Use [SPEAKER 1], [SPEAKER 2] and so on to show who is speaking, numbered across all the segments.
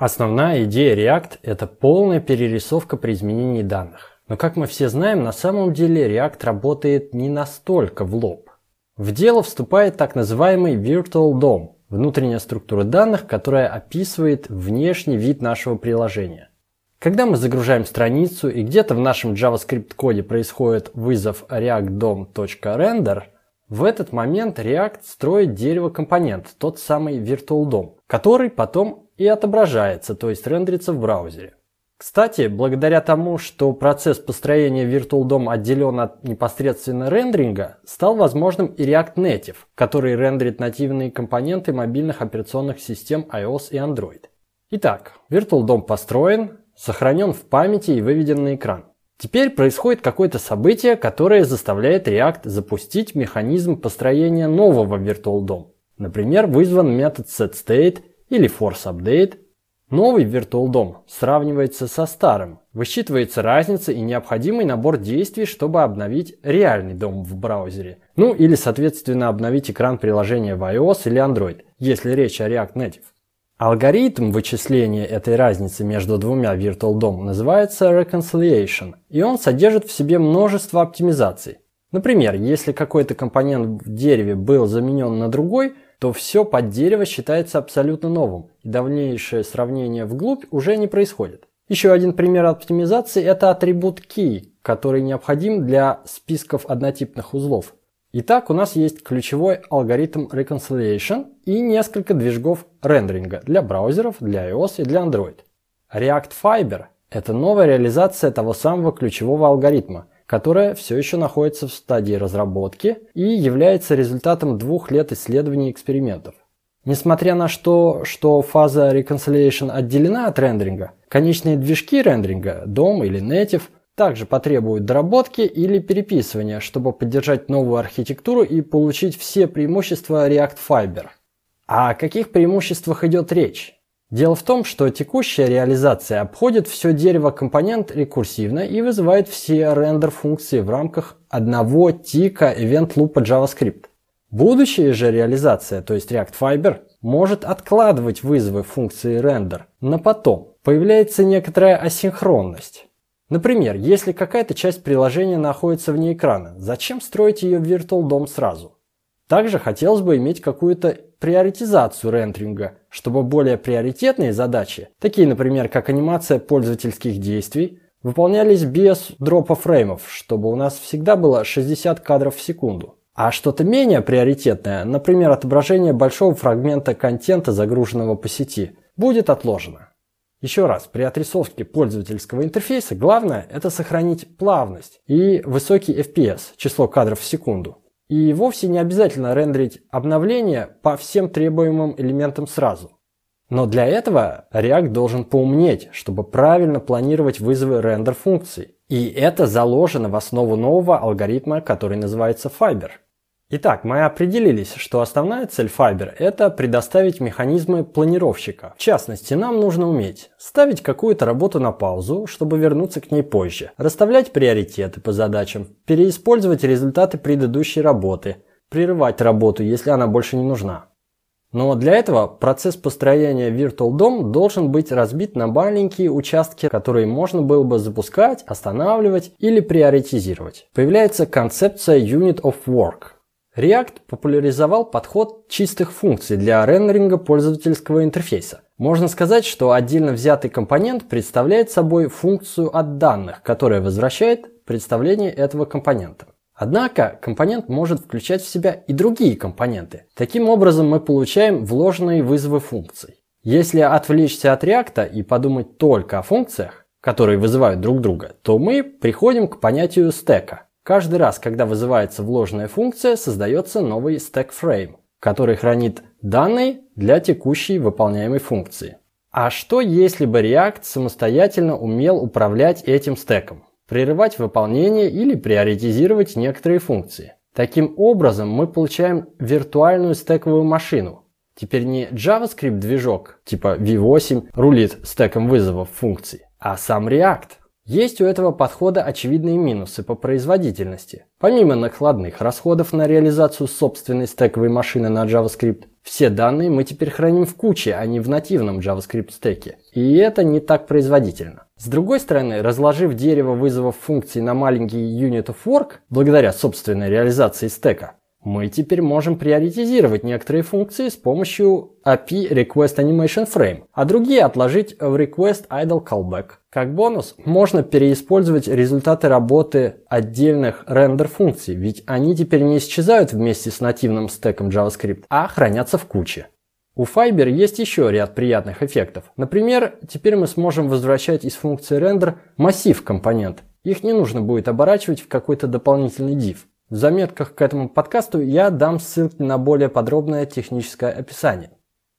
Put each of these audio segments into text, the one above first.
[SPEAKER 1] Основная идея React – это полная перерисовка при изменении данных. Но как мы все знаем, на самом деле React работает не настолько в лоб. В дело вступает так называемый Virtual DOM – внутренняя структура данных, которая описывает внешний вид нашего приложения. Когда мы загружаем страницу и где-то в нашем JavaScript коде происходит вызов react.dom.render, в этот момент React строит дерево компонент, тот самый Virtual DOM, который потом и отображается, то есть рендерится в браузере. Кстати, благодаря тому, что процесс построения Virtual DOM отделен от непосредственно рендеринга, стал возможным и React Native, который рендерит нативные компоненты мобильных операционных систем iOS и Android. Итак, Virtual DOM построен, сохранен в памяти и выведен на экран. Теперь происходит какое-то событие, которое заставляет React запустить механизм построения нового Virtual DOM. Например, вызван метод setState или forceUpdate. Новый Virtual DOM сравнивается со старым, высчитывается разница и необходимый набор действий, чтобы обновить реальный дом в браузере. Ну или, соответственно, обновить экран приложения в iOS или Android, если речь о React Native. Алгоритм вычисления этой разницы между двумя Virtual DOM называется Reconciliation, и он содержит в себе множество оптимизаций. Например, если какой-то компонент в дереве был заменен на другой – то все под дерево считается абсолютно новым, и дальнейшее сравнение вглубь уже не происходит. Еще один пример оптимизации – это атрибут key, который необходим для списков однотипных узлов. Итак, у нас есть ключевой алгоритм reconciliation и несколько движков рендеринга для браузеров, для iOS и для Android. React Fiber – это новая реализация того самого ключевого алгоритма, которая все еще находится в стадии разработки и является результатом двух лет исследований и экспериментов. Несмотря на то, что фаза Reconciliation отделена от рендеринга, конечные движки рендеринга, DOM или Native, также потребуют доработки или переписывания, чтобы поддержать новую архитектуру и получить все преимущества React Fiber. О каких преимуществах идет речь? Дело в том, что текущая реализация обходит все дерево компонент рекурсивно и вызывает все рендер-функции в рамках одного тика event лупа JavaScript. Будущая же реализация, то есть React Fiber, может откладывать вызовы функции render на потом. Появляется некоторая асинхронность. Например, если какая-то часть приложения находится вне экрана, зачем строить ее в Virtual DOM сразу? Также хотелось бы иметь какую-то приоритизацию рендеринга, чтобы более приоритетные задачи, такие, например, как анимация пользовательских действий, выполнялись без дропа фреймов, чтобы у нас всегда было 60 кадров в секунду. А что-то менее приоритетное, например, отображение большого фрагмента контента, загруженного по сети, будет отложено. Еще раз, при отрисовке пользовательского интерфейса главное это сохранить плавность и высокий FPS, число кадров в секунду. И вовсе не обязательно рендерить обновления по всем требуемым элементам сразу. Но для этого React должен поумнеть, чтобы правильно планировать вызовы рендер функций. И это заложено в основу нового алгоритма, который называется Fiber. Итак, мы определились, что основная цель Fiber – это предоставить механизмы планировщика. В частности, нам нужно уметь ставить какую-то работу на паузу, чтобы вернуться к ней позже, расставлять приоритеты по задачам, переиспользовать результаты предыдущей работы, прерывать работу, если она больше не нужна. Но для этого процесс построения Virtual DOM должен быть разбит на маленькие участки, которые можно было бы запускать, останавливать или приоритизировать. Появляется концепция Unit of Work – React популяризовал подход чистых функций для рендеринга пользовательского интерфейса. Можно сказать, что отдельно взятый компонент представляет собой функцию от данных, которая возвращает представление этого компонента. Однако компонент может включать в себя и другие компоненты. Таким образом мы получаем вложенные вызовы функций. Если отвлечься от React и подумать только о функциях, которые вызывают друг друга, то мы приходим к понятию стека – Каждый раз, когда вызывается вложенная функция, создается новый stack frame, который хранит данные для текущей выполняемой функции. А что если бы React самостоятельно умел управлять этим стеком, прерывать выполнение или приоритизировать некоторые функции? Таким образом мы получаем виртуальную стековую машину. Теперь не JavaScript движок типа V8 рулит стеком вызовов функций, а сам React. Есть у этого подхода очевидные минусы по производительности. Помимо накладных расходов на реализацию собственной стековой машины на JavaScript, Все данные мы теперь храним в куче, а не в нативном JavaScript стеке. И это не так производительно. С другой стороны, разложив дерево вызовов функций на маленький unit of work, благодаря собственной реализации стека, мы теперь можем приоритизировать некоторые функции с помощью API Request Animation Frame, а другие отложить в Request Idle Callback. Как бонус, можно переиспользовать результаты работы отдельных рендер-функций, ведь они теперь не исчезают вместе с нативным стеком JavaScript, а хранятся в куче. У Fiber есть еще ряд приятных эффектов. Например, теперь мы сможем возвращать из функции render массив компонент. Их не нужно будет оборачивать в какой-то дополнительный div. В заметках к этому подкасту я дам ссылки на более подробное техническое описание.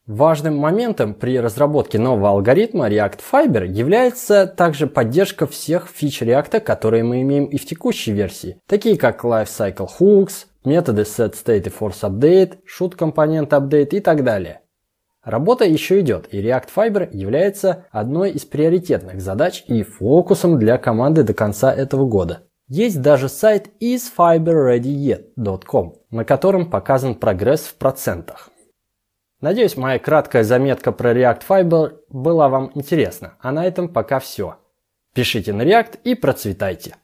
[SPEAKER 1] Важным моментом при разработке нового алгоритма React Fiber является также поддержка всех фич React, которые мы имеем и в текущей версии, такие как Lifecycle Hooks, методы setState и forceUpdate, shootComponentUpdate и так далее. Работа еще идет, и React Fiber является одной из приоритетных задач и фокусом для команды до конца этого года. Есть даже сайт isfiberreadyyet.com, на котором показан прогресс в процентах. Надеюсь, моя краткая заметка про React Fiber была вам интересна. А на этом пока все. Пишите на React и процветайте!